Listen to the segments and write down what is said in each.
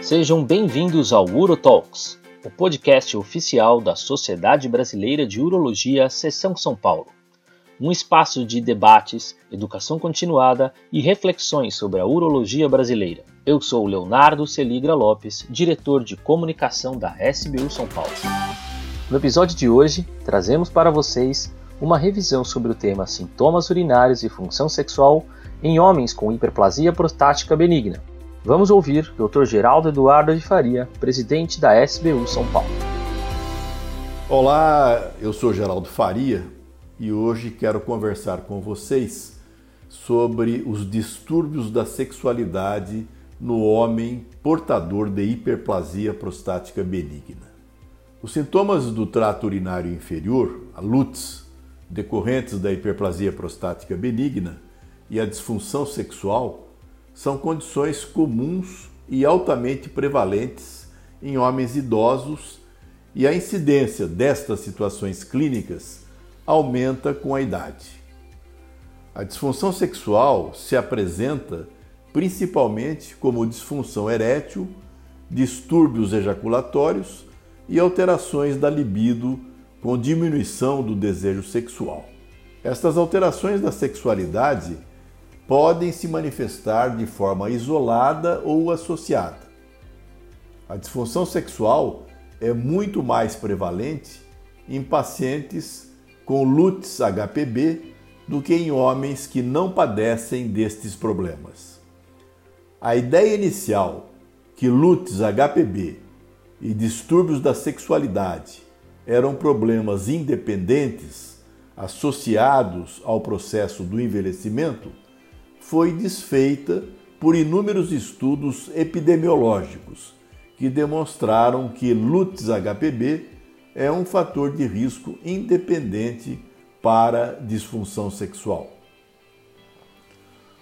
Sejam bem-vindos ao UroTalks, o podcast oficial da Sociedade Brasileira de Urologia, Seção São Paulo. Um espaço de debates, educação continuada e reflexões sobre a urologia brasileira. Eu sou Leonardo Celigra Lopes, diretor de comunicação da SBU São Paulo. No episódio de hoje, trazemos para vocês uma revisão sobre o tema sintomas urinários e função sexual em homens com hiperplasia prostática benigna. Vamos ouvir Dr. Geraldo Eduardo de Faria, presidente da SBU São Paulo. Olá, eu sou Geraldo Faria e hoje quero conversar com vocês sobre os distúrbios da sexualidade no homem portador de hiperplasia prostática benigna. Os sintomas do trato urinário inferior, a LUTS, decorrentes da hiperplasia prostática benigna e a disfunção sexual são condições comuns e altamente prevalentes em homens idosos e a incidência destas situações clínicas aumenta com a idade. A disfunção sexual se apresenta principalmente como disfunção erétil, distúrbios ejaculatórios e alterações da libido com diminuição do desejo sexual. Estas alterações da sexualidade podem se manifestar de forma isolada ou associada. A disfunção sexual é muito mais prevalente em pacientes com LUTS HPB do que em homens que não padecem destes problemas. A ideia inicial que LUTS HPB e distúrbios da sexualidade eram problemas independentes associados ao processo do envelhecimento, foi desfeita por inúmeros estudos epidemiológicos que demonstraram que LUTS HPB é um fator de risco independente para disfunção sexual.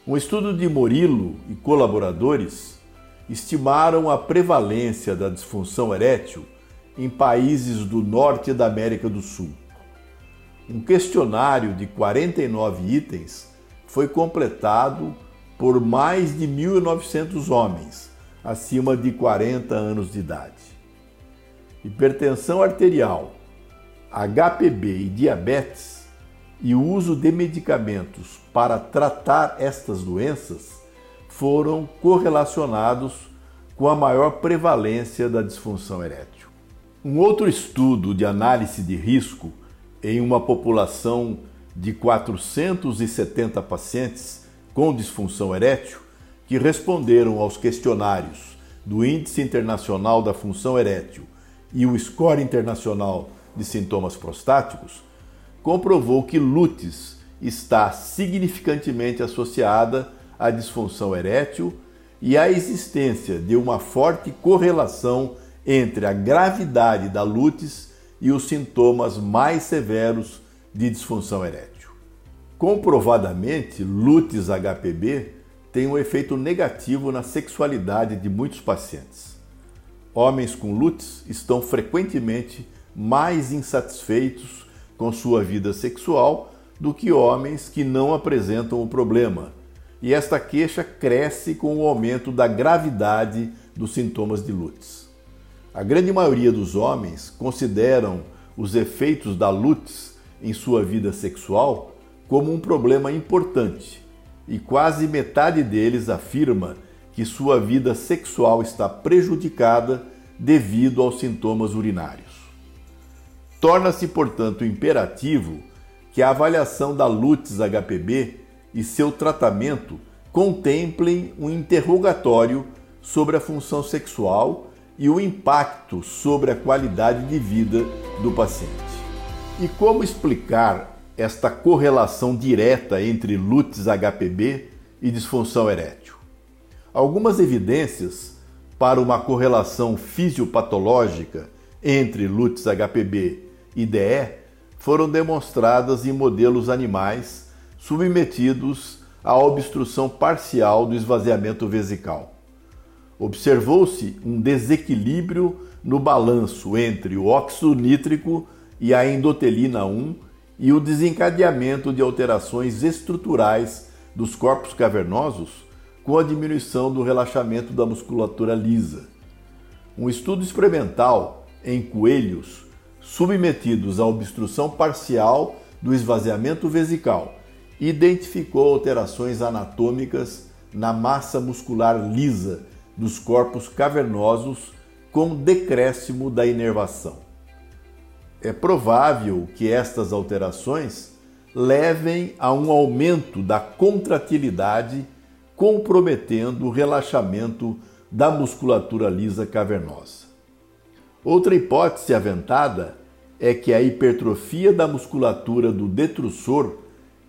Um estudo de Morillo e colaboradores estimaram a prevalência da disfunção erétil em países do norte da América do Sul. Um questionário de 49 itens foi completado por mais de 1.900 homens acima de 40 anos de idade. Hipertensão arterial, HPB e diabetes e o uso de medicamentos para tratar estas doenças foram correlacionados com a maior prevalência da disfunção erétil. Um outro estudo de análise de risco em uma população de 470 pacientes com disfunção erétil que responderam aos questionários do Índice Internacional da Função Erétil e o Score Internacional de Sintomas Prostáticos, comprovou que LUTES está significantemente associada à disfunção erétil e à existência de uma forte correlação entre a gravidade da lutes e os sintomas mais severos de disfunção erétil. Comprovadamente, lutes HPB tem um efeito negativo na sexualidade de muitos pacientes. Homens com lutes estão frequentemente mais insatisfeitos com sua vida sexual do que homens que não apresentam o problema, e esta queixa cresce com o aumento da gravidade dos sintomas de lutes. A grande maioria dos homens consideram os efeitos da LUTS em sua vida sexual como um problema importante e quase metade deles afirma que sua vida sexual está prejudicada devido aos sintomas urinários. Torna-se, portanto, imperativo que a avaliação da LUTS HPB e seu tratamento contemplem um interrogatório sobre a função sexual e o impacto sobre a qualidade de vida do paciente. E como explicar esta correlação direta entre LUTS HPB e disfunção erétil? Algumas evidências para uma correlação fisiopatológica entre LUTS HPB e DE foram demonstradas em modelos animais submetidos à obstrução parcial do esvaziamento vesical observou-se um desequilíbrio no balanço entre o óxido nítrico e a endotelina 1 e o desencadeamento de alterações estruturais dos corpos cavernosos com a diminuição do relaxamento da musculatura lisa. Um estudo experimental em coelhos submetidos à obstrução parcial do esvaziamento vesical identificou alterações anatômicas na massa muscular lisa dos corpos cavernosos com decréscimo da inervação. É provável que estas alterações levem a um aumento da contratilidade, comprometendo o relaxamento da musculatura lisa cavernosa. Outra hipótese aventada é que a hipertrofia da musculatura do detrusor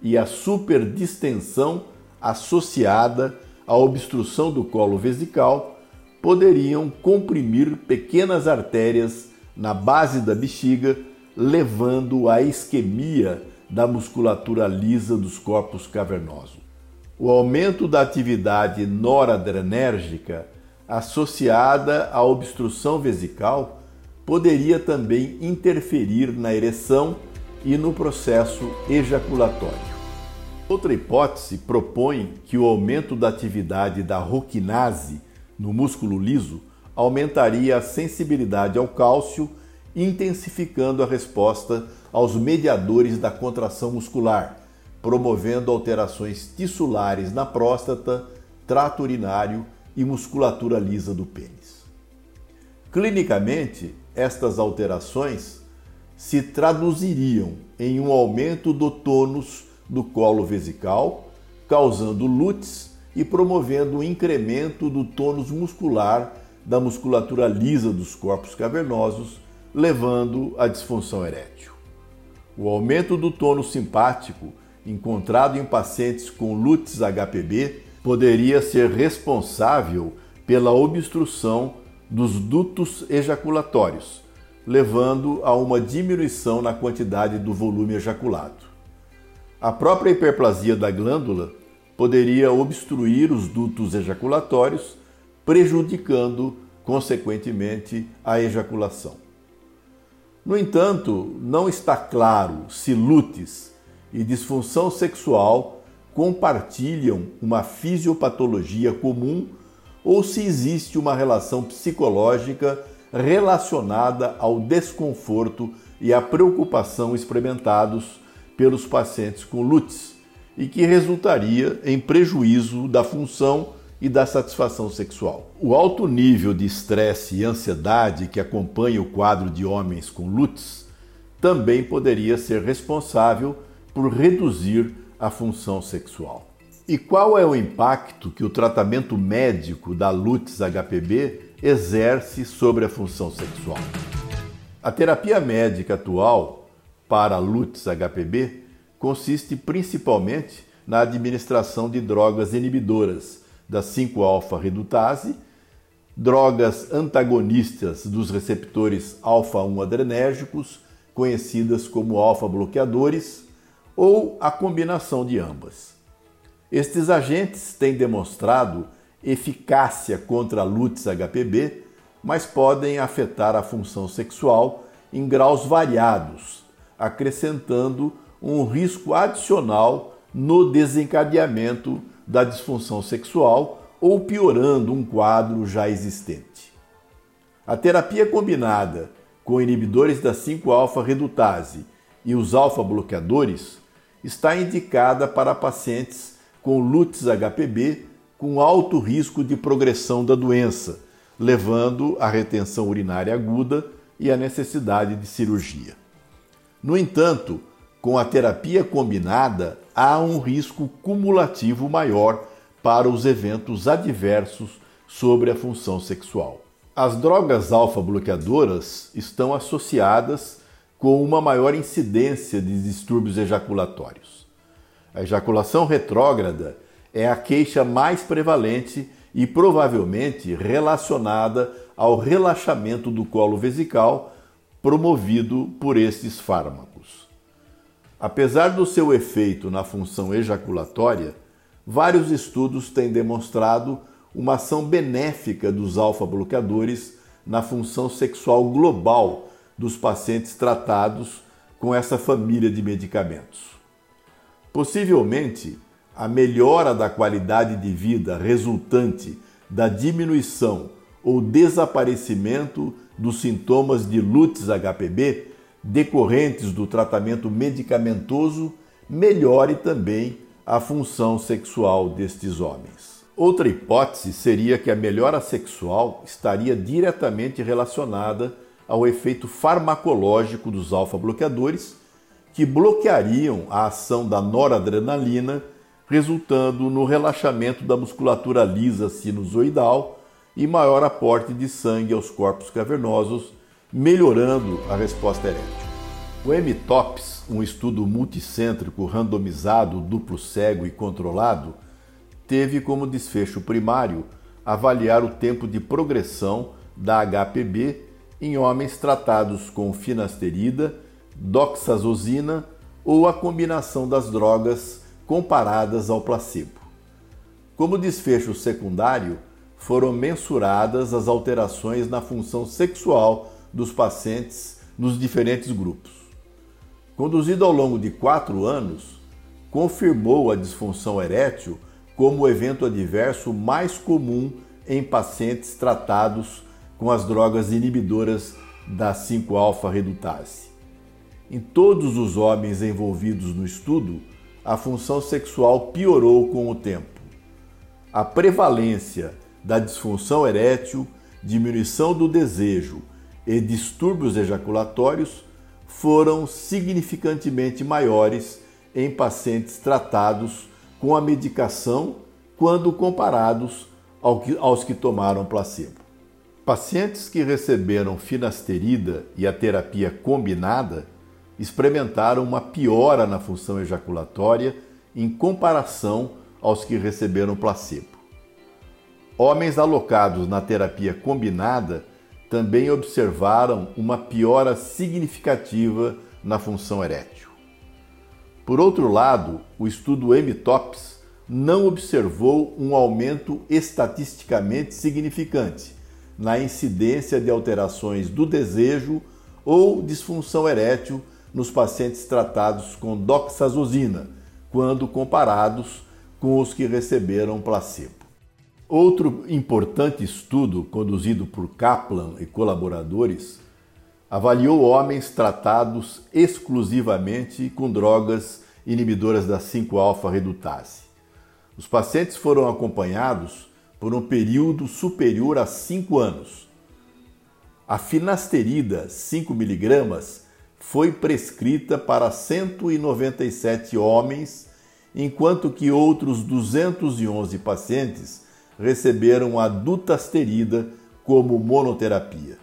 e a superdistensão associada à obstrução do colo vesical poderiam comprimir pequenas artérias na base da bexiga, levando à isquemia da musculatura lisa dos corpos cavernosos. O aumento da atividade noradrenérgica associada à obstrução vesical poderia também interferir na ereção e no processo ejaculatório. Outra hipótese propõe que o aumento da atividade da roquinase no músculo liso aumentaria a sensibilidade ao cálcio, intensificando a resposta aos mediadores da contração muscular, promovendo alterações tissulares na próstata, trato urinário e musculatura lisa do pênis. Clinicamente, estas alterações se traduziriam em um aumento do tônus do colo vesical, causando lutes e promovendo o um incremento do tônus muscular da musculatura lisa dos corpos cavernosos, levando à disfunção erétil. O aumento do tônus simpático, encontrado em pacientes com lutes HPB, poderia ser responsável pela obstrução dos dutos ejaculatórios, levando a uma diminuição na quantidade do volume ejaculado. A própria hiperplasia da glândula poderia obstruir os dutos ejaculatórios, prejudicando, consequentemente, a ejaculação. No entanto, não está claro se lutes e disfunção sexual compartilham uma fisiopatologia comum ou se existe uma relação psicológica relacionada ao desconforto e à preocupação experimentados pelos pacientes com LUTS e que resultaria em prejuízo da função e da satisfação sexual. O alto nível de estresse e ansiedade que acompanha o quadro de homens com LUTS também poderia ser responsável por reduzir a função sexual. E qual é o impacto que o tratamento médico da LUTS HPB exerce sobre a função sexual. A terapia médica atual para LUTS HPB consiste principalmente na administração de drogas inibidoras da 5-alfa-redutase, drogas antagonistas dos receptores alfa-1 adrenérgicos, conhecidas como alfa-bloqueadores, ou a combinação de ambas. Estes agentes têm demonstrado eficácia contra a LUTS HPB, mas podem afetar a função sexual em graus variados, acrescentando um risco adicional no desencadeamento da disfunção sexual ou piorando um quadro já existente. A terapia combinada com inibidores da 5-alfa-redutase e os alfa-bloqueadores está indicada para pacientes com LUTS HPB com alto risco de progressão da doença, levando à retenção urinária aguda e à necessidade de cirurgia. No entanto, com a terapia combinada, há um risco cumulativo maior para os eventos adversos sobre a função sexual. As drogas alfa-bloqueadoras estão associadas com uma maior incidência de distúrbios ejaculatórios. A ejaculação retrógrada é a queixa mais prevalente e provavelmente relacionada ao relaxamento do colo vesical promovido por estes fármacos. Apesar do seu efeito na função ejaculatória, vários estudos têm demonstrado uma ação benéfica dos alfa-bloqueadores na função sexual global dos pacientes tratados com essa família de medicamentos. Possivelmente, a melhora da qualidade de vida resultante da diminuição ou desaparecimento dos sintomas de Lutz HPB decorrentes do tratamento medicamentoso melhore também a função sexual destes homens. Outra hipótese seria que a melhora sexual estaria diretamente relacionada ao efeito farmacológico dos alfa-bloqueadores, que bloqueariam a ação da noradrenalina, resultando no relaxamento da musculatura lisa sinusoidal e maior aporte de sangue aos corpos cavernosos, melhorando a resposta erétil. O MTOPS, um estudo multicêntrico randomizado, duplo cego e controlado, teve como desfecho primário avaliar o tempo de progressão da HPB em homens tratados com finasterida, doxazosina ou a combinação das drogas comparadas ao placebo. Como desfecho secundário, foram mensuradas as alterações na função sexual dos pacientes nos diferentes grupos. Conduzido ao longo de quatro anos, confirmou a disfunção erétil como o evento adverso mais comum em pacientes tratados com as drogas inibidoras da 5-alfa-redutase. Em todos os homens envolvidos no estudo, a função sexual piorou com o tempo. A prevalência da disfunção erétil, diminuição do desejo e distúrbios ejaculatórios foram significantemente maiores em pacientes tratados com a medicação quando comparados aos que tomaram placebo. Pacientes que receberam finasterida e a terapia combinada experimentaram uma piora na função ejaculatória em comparação aos que receberam placebo. Homens alocados na terapia combinada também observaram uma piora significativa na função erétil. Por outro lado, o estudo MTOPS não observou um aumento estatisticamente significante na incidência de alterações do desejo ou disfunção erétil nos pacientes tratados com doxazosina, quando comparados com os que receberam placebo. Outro importante estudo, conduzido por Kaplan e colaboradores, avaliou homens tratados exclusivamente com drogas inibidoras da 5-alfa-redutase. Os pacientes foram acompanhados por um período superior a 5 anos. A finasterida 5 miligramas foi prescrita para 197 homens, enquanto que outros 211 pacientes receberam a dutasterida como monoterapia.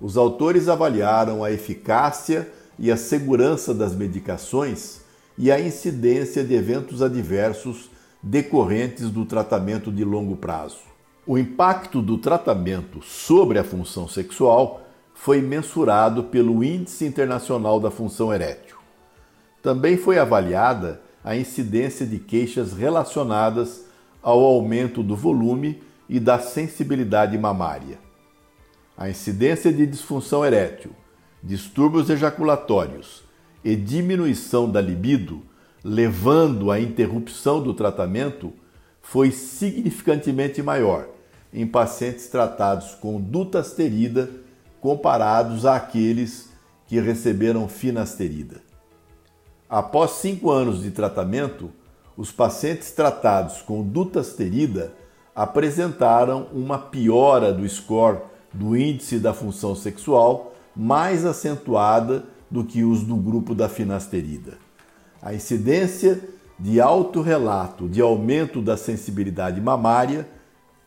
Os autores avaliaram a eficácia e a segurança das medicações e a incidência de eventos adversos decorrentes do tratamento de longo prazo. O impacto do tratamento sobre a função sexual foi mensurado pelo Índice Internacional da Função Erétil. Também foi avaliada a incidência de queixas relacionadas ao aumento do volume e da sensibilidade mamária. A incidência de disfunção erétil, distúrbios ejaculatórios e diminuição da libido, levando à interrupção do tratamento, foi significantemente maior em pacientes tratados com dutasterida comparados àqueles que receberam finasterida. Após cinco anos de tratamento, os pacientes tratados com dutasterida apresentaram uma piora do score do índice da função sexual mais acentuada do que os do grupo da finasterida. A incidência de autorrelato de aumento da sensibilidade mamária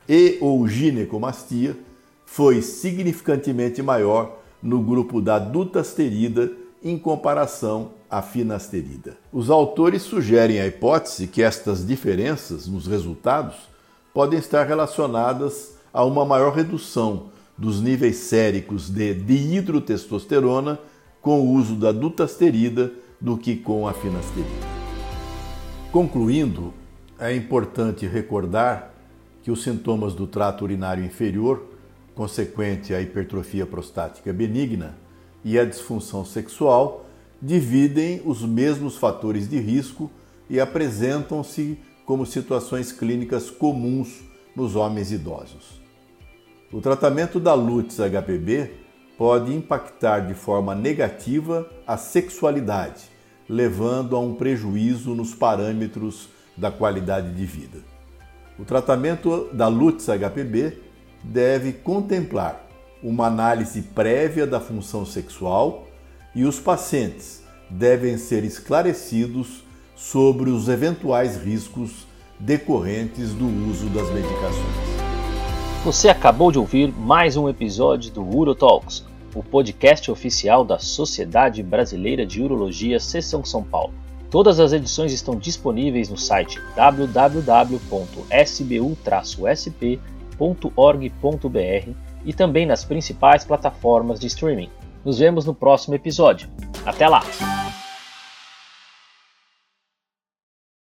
e ou ginecomastia foi significantemente maior no grupo da dutasterida em comparação à finasterida. Os autores sugerem a hipótese que estas diferenças nos resultados podem estar relacionadas a uma maior redução dos níveis séricos de dihidrotestosterona com o uso da dutasterida do que com a finasterida. Concluindo, é importante recordar que os sintomas do trato urinário inferior, consequente à hipertrofia prostática benigna, e a disfunção sexual dividem os mesmos fatores de risco e apresentam-se como situações clínicas comuns nos homens idosos. O tratamento da Lutz HPB pode impactar de forma negativa a sexualidade, levando a um prejuízo nos parâmetros da qualidade de vida. O tratamento da Lutz HPB deve contemplar uma análise prévia da função sexual e os pacientes devem ser esclarecidos sobre os eventuais riscos decorrentes do uso das medicações. Você acabou de ouvir mais um episódio do UroTalks, o podcast oficial da Sociedade Brasileira de Urologia Seção São Paulo. Todas as edições estão disponíveis no site www.sbu-sp.org.br e também nas principais plataformas de streaming. Nos vemos no próximo episódio. Até lá!